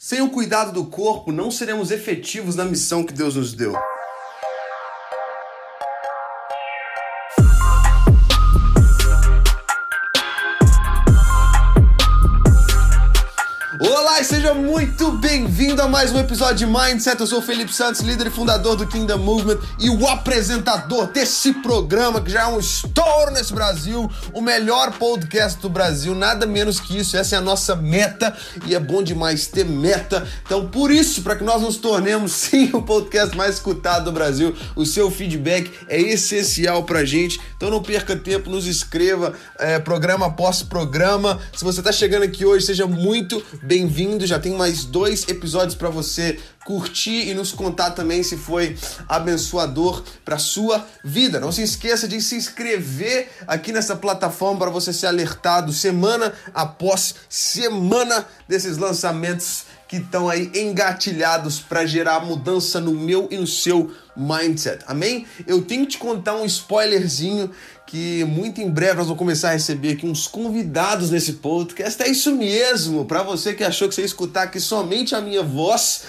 Sem o cuidado do corpo, não seremos efetivos na missão que Deus nos deu. Seja muito bem-vindo a mais um episódio de Mindset. Eu sou o Felipe Santos, líder e fundador do Kingdom Movement e o apresentador desse programa que já é um estouro nesse Brasil, o melhor podcast do Brasil, nada menos que isso. Essa é a nossa meta e é bom demais ter meta. Então, por isso, para que nós nos tornemos sim o podcast mais escutado do Brasil, o seu feedback é essencial pra gente. Então, não perca tempo, nos inscreva, é, programa após programa. Se você está chegando aqui hoje, seja muito bem-vindo. Já tem mais dois episódios para você curtir e nos contar também se foi abençoador para sua vida. Não se esqueça de se inscrever aqui nessa plataforma para você ser alertado semana após semana desses lançamentos que estão aí engatilhados para gerar mudança no meu e no seu mindset. Amém? Eu tenho que te contar um spoilerzinho que muito em breve nós vamos começar a receber aqui uns convidados nesse podcast. É isso mesmo, para você que achou que você ia escutar aqui somente a minha voz.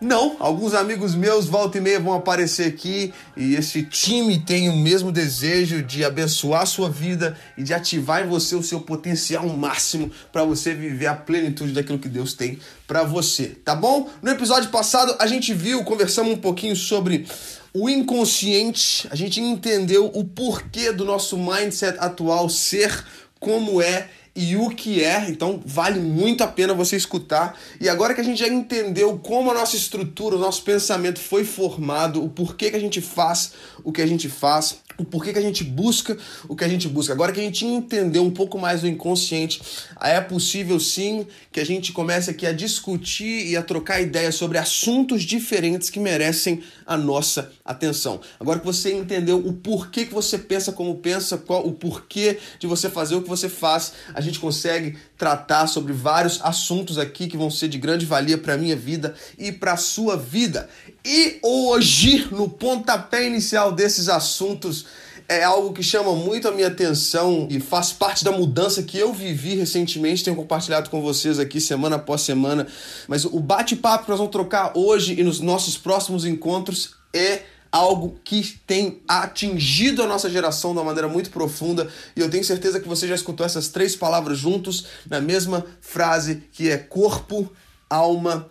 Não, alguns amigos meus volta e meia vão aparecer aqui e esse time tem o mesmo desejo de abençoar a sua vida e de ativar em você o seu potencial máximo para você viver a plenitude daquilo que Deus tem para você, tá bom? No episódio passado a gente viu, conversamos um pouquinho sobre o inconsciente, a gente entendeu o porquê do nosso mindset atual ser como é e o que é, então vale muito a pena você escutar. E agora que a gente já entendeu como a nossa estrutura, o nosso pensamento foi formado, o porquê que a gente faz o que a gente faz, o porquê que a gente busca o que a gente busca. Agora que a gente entendeu um pouco mais do inconsciente, é possível sim que a gente comece aqui a discutir e a trocar ideias sobre assuntos diferentes que merecem a nossa atenção. Agora que você entendeu o porquê que você pensa como pensa, qual o porquê de você fazer o que você faz, a gente consegue tratar sobre vários assuntos aqui que vão ser de grande valia para minha vida e para sua vida. E hoje, no pontapé inicial desses assuntos, é algo que chama muito a minha atenção e faz parte da mudança que eu vivi recentemente, tenho compartilhado com vocês aqui semana após semana. Mas o bate-papo que nós vamos trocar hoje e nos nossos próximos encontros é algo que tem atingido a nossa geração de uma maneira muito profunda e eu tenho certeza que você já escutou essas três palavras juntos na mesma frase que é corpo, alma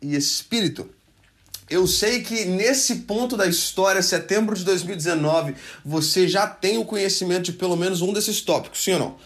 e espírito. Eu sei que nesse ponto da história, setembro de 2019, você já tem o conhecimento de pelo menos um desses tópicos, sim ou não?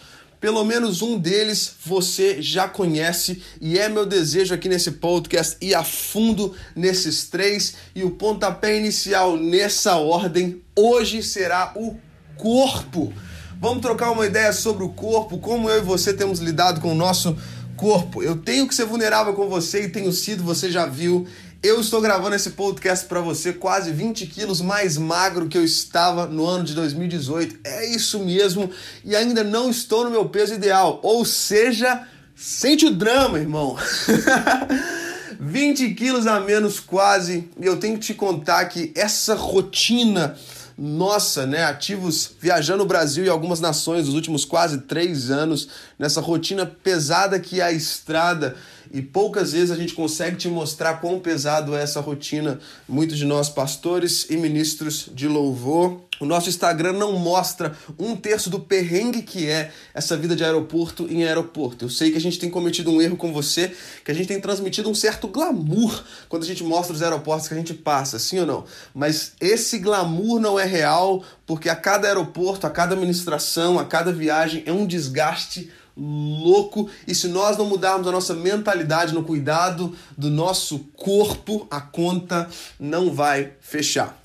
Pelo menos um deles você já conhece e é meu desejo aqui nesse podcast ir a fundo nesses três. E o pontapé inicial nessa ordem hoje será o corpo. Vamos trocar uma ideia sobre o corpo, como eu e você temos lidado com o nosso corpo. Eu tenho que ser vulnerável com você e tenho sido, você já viu. Eu estou gravando esse podcast para você quase 20 quilos mais magro que eu estava no ano de 2018. É isso mesmo. E ainda não estou no meu peso ideal. Ou seja, sente o drama, irmão. 20 quilos a menos quase. E eu tenho que te contar que essa rotina nossa, né, ativos viajando o Brasil e algumas nações nos últimos quase três anos, nessa rotina pesada que é a estrada. E poucas vezes a gente consegue te mostrar quão pesado é essa rotina. Muitos de nós, pastores e ministros de louvor, o nosso Instagram não mostra um terço do perrengue que é essa vida de aeroporto em aeroporto. Eu sei que a gente tem cometido um erro com você, que a gente tem transmitido um certo glamour quando a gente mostra os aeroportos que a gente passa, sim ou não? Mas esse glamour não é real, porque a cada aeroporto, a cada administração, a cada viagem é um desgaste louco. E se nós não mudarmos a nossa mentalidade no cuidado do nosso corpo, a conta não vai fechar.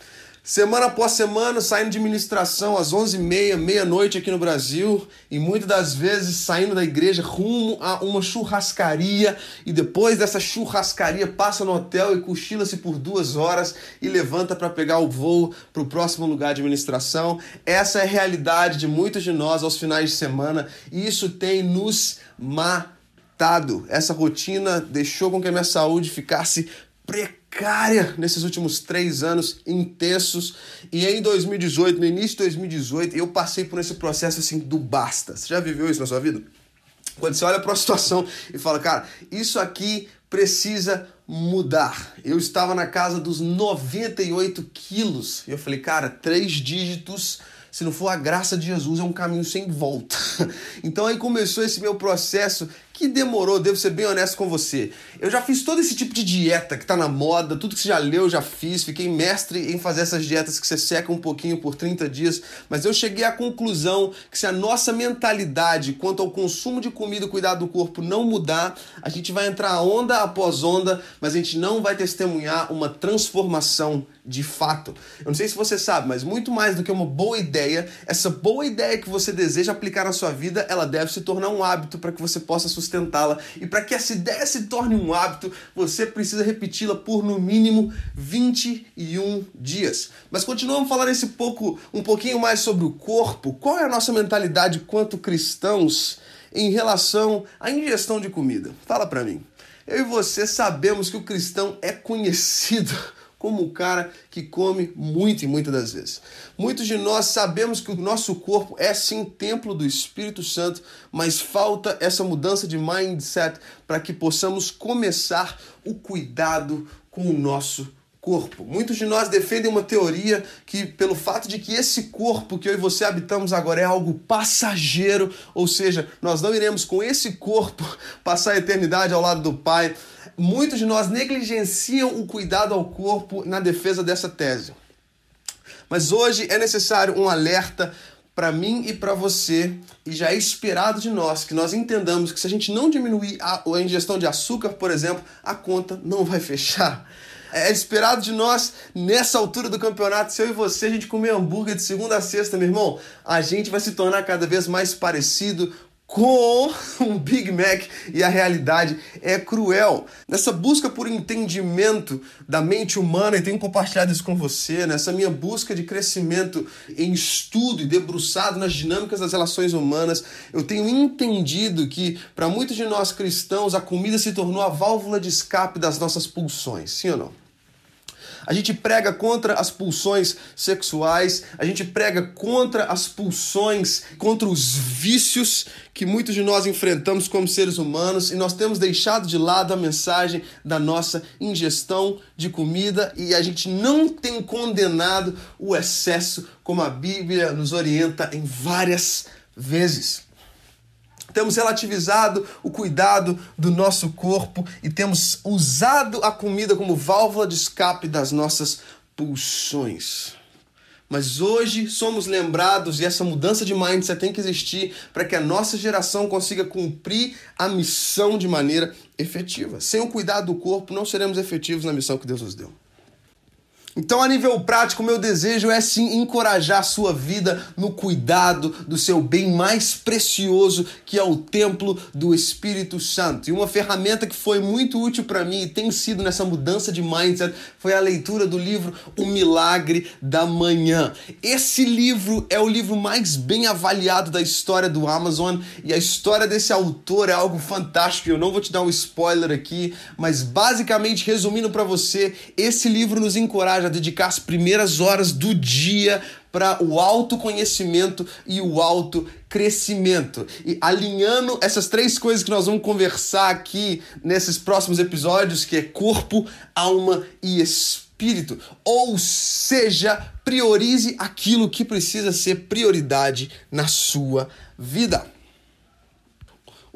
Semana após semana, saindo de ministração às 11h30, meia-noite aqui no Brasil, e muitas das vezes saindo da igreja rumo a uma churrascaria, e depois dessa churrascaria passa no hotel e cochila-se por duas horas e levanta para pegar o voo para o próximo lugar de ministração. Essa é a realidade de muitos de nós aos finais de semana, e isso tem nos matado. Essa rotina deixou com que a minha saúde ficasse precária nesses últimos três anos intensos. E em 2018, no início de 2018, eu passei por esse processo assim do basta. Você já viveu isso na sua vida? Quando você olha para uma situação e fala, cara, isso aqui precisa mudar. Eu estava na casa dos 98 quilos. E eu falei, cara, três dígitos se não for a graça de Jesus, é um caminho sem volta. Então aí começou esse meu processo que demorou, devo ser bem honesto com você. Eu já fiz todo esse tipo de dieta que tá na moda, tudo que você já leu, eu já fiz, fiquei mestre em fazer essas dietas que você seca um pouquinho por 30 dias, mas eu cheguei à conclusão que se a nossa mentalidade quanto ao consumo de comida e cuidado do corpo não mudar, a gente vai entrar onda após onda, mas a gente não vai testemunhar uma transformação de fato. Eu não sei se você sabe, mas muito mais do que uma boa ideia, essa boa ideia que você deseja aplicar na sua vida, ela deve se tornar um hábito para que você possa sustentá-la. E para que essa ideia se torne um hábito, você precisa repeti-la por no mínimo 21 dias. Mas continuamos falando esse pouco, um pouquinho mais sobre o corpo. Qual é a nossa mentalidade quanto cristãos em relação à ingestão de comida? Fala para mim. Eu e você sabemos que o cristão é conhecido como o cara que come muito e muitas das vezes. Muitos de nós sabemos que o nosso corpo é sim templo do Espírito Santo, mas falta essa mudança de mindset para que possamos começar o cuidado com o nosso corpo. Muitos de nós defendem uma teoria que, pelo fato de que esse corpo que eu e você habitamos agora é algo passageiro, ou seja, nós não iremos com esse corpo passar a eternidade ao lado do Pai muitos de nós negligenciam o cuidado ao corpo na defesa dessa tese. Mas hoje é necessário um alerta para mim e para você, e já é esperado de nós que nós entendamos que se a gente não diminuir a, a ingestão de açúcar, por exemplo, a conta não vai fechar. É esperado de nós, nessa altura do campeonato, se eu e você a gente comer hambúrguer de segunda a sexta, meu irmão, a gente vai se tornar cada vez mais parecido com um Big Mac e a realidade é cruel. Nessa busca por entendimento da mente humana, e tenho compartilhado isso com você, nessa minha busca de crescimento em estudo e debruçado nas dinâmicas das relações humanas, eu tenho entendido que para muitos de nós cristãos a comida se tornou a válvula de escape das nossas pulsões, sim ou não? A gente prega contra as pulsões sexuais, a gente prega contra as pulsões, contra os vícios que muitos de nós enfrentamos como seres humanos e nós temos deixado de lado a mensagem da nossa ingestão de comida e a gente não tem condenado o excesso como a Bíblia nos orienta em várias vezes temos relativizado o cuidado do nosso corpo e temos usado a comida como válvula de escape das nossas pulsões. Mas hoje somos lembrados e essa mudança de mindset tem que existir para que a nossa geração consiga cumprir a missão de maneira efetiva. Sem o cuidado do corpo, não seremos efetivos na missão que Deus nos deu. Então, a nível prático, meu desejo é sim encorajar sua vida no cuidado do seu bem mais precioso, que é o templo do Espírito Santo. E uma ferramenta que foi muito útil para mim e tem sido nessa mudança de mindset foi a leitura do livro O Milagre da Manhã. Esse livro é o livro mais bem avaliado da história do Amazon e a história desse autor é algo fantástico. Eu não vou te dar um spoiler aqui, mas basicamente resumindo para você, esse livro nos encoraja dedicar as primeiras horas do dia para o autoconhecimento e o autocrescimento. E alinhando essas três coisas que nós vamos conversar aqui nesses próximos episódios, que é corpo, alma e espírito. Ou seja, priorize aquilo que precisa ser prioridade na sua vida.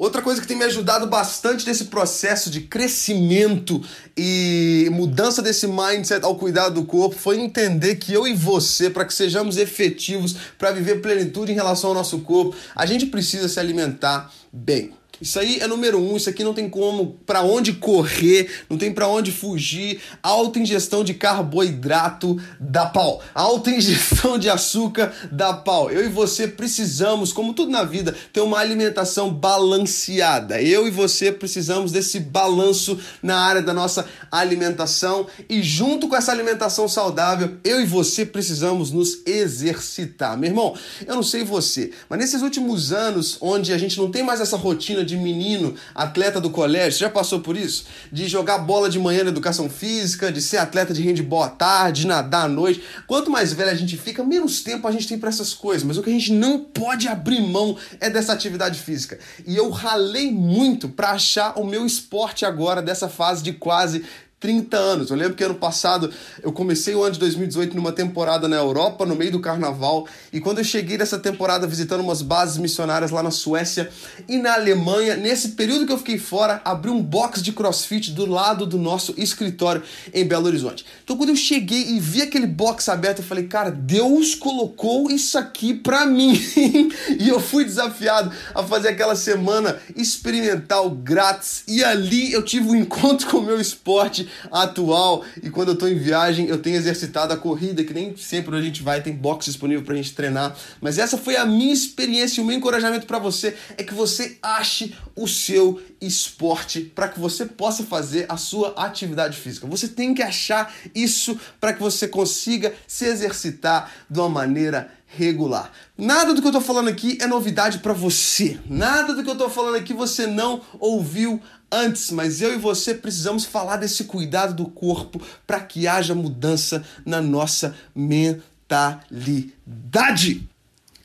Outra coisa que tem me ajudado bastante nesse processo de crescimento e mudança desse mindset ao cuidado do corpo foi entender que eu e você, para que sejamos efetivos, para viver plenitude em relação ao nosso corpo, a gente precisa se alimentar bem. Isso aí é número um, isso aqui não tem como para onde correr, não tem para onde fugir. Alta ingestão de carboidrato dá pau. Alta ingestão de açúcar dá pau. Eu e você precisamos, como tudo na vida, ter uma alimentação balanceada. Eu e você precisamos desse balanço na área da nossa alimentação e junto com essa alimentação saudável, eu e você precisamos nos exercitar. Meu irmão, eu não sei você, mas nesses últimos anos onde a gente não tem mais essa rotina de de menino, atleta do colégio. Você já passou por isso? De jogar bola de manhã na educação física, de ser atleta de handball à tarde, de nadar à noite. Quanto mais velho a gente fica, menos tempo a gente tem para essas coisas. Mas o que a gente não pode abrir mão é dessa atividade física. E eu ralei muito para achar o meu esporte agora dessa fase de quase 30 anos. Eu lembro que ano passado eu comecei o ano de 2018 numa temporada na Europa, no meio do carnaval, e quando eu cheguei dessa temporada visitando umas bases missionárias lá na Suécia e na Alemanha, nesse período que eu fiquei fora, abri um box de crossfit do lado do nosso escritório em Belo Horizonte. Então quando eu cheguei e vi aquele box aberto, eu falei, cara, Deus colocou isso aqui pra mim. e eu fui desafiado a fazer aquela semana experimental grátis, e ali eu tive um encontro com o meu esporte atual. E quando eu tô em viagem, eu tenho exercitado a corrida, que nem sempre a gente vai, tem box disponível pra gente treinar. Mas essa foi a minha experiência e o meu encorajamento para você é que você ache o seu esporte para que você possa fazer a sua atividade física. Você tem que achar isso para que você consiga se exercitar de uma maneira regular. Nada do que eu tô falando aqui é novidade para você. Nada do que eu tô falando aqui você não ouviu antes, mas eu e você precisamos falar desse cuidado do corpo para que haja mudança na nossa mentalidade.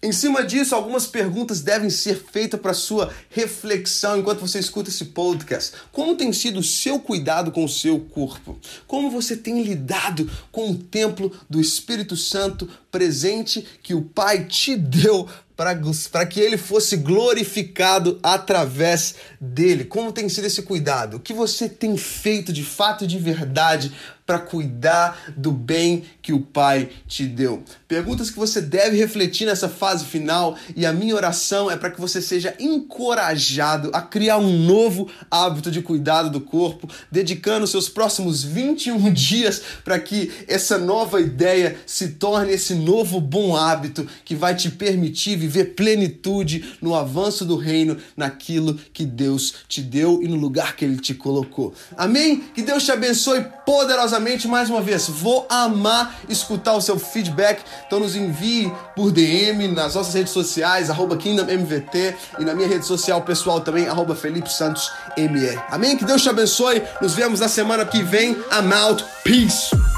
Em cima disso, algumas perguntas devem ser feitas para sua reflexão enquanto você escuta esse podcast. Como tem sido o seu cuidado com o seu corpo? Como você tem lidado com o templo do Espírito Santo presente que o Pai te deu para que ele fosse glorificado através dele. Como tem sido esse cuidado? O que você tem feito de fato e de verdade para cuidar do bem que o Pai te deu? Perguntas que você deve refletir nessa fase final e a minha oração é para que você seja encorajado a criar um novo hábito de cuidado do corpo, dedicando seus próximos 21 dias para que essa nova ideia se torne esse novo bom hábito que vai te permitir viver plenitude no avanço do reino, naquilo que Deus te deu e no lugar que Ele te colocou. Amém? Que Deus te abençoe poderosamente mais uma vez. Vou amar escutar o seu feedback, então nos envie por DM nas nossas redes sociais, arroba KingdomMVT e na minha rede social pessoal também, arroba Felipe Santos ME. Amém? Que Deus te abençoe. Nos vemos na semana que vem. I'm out. Peace.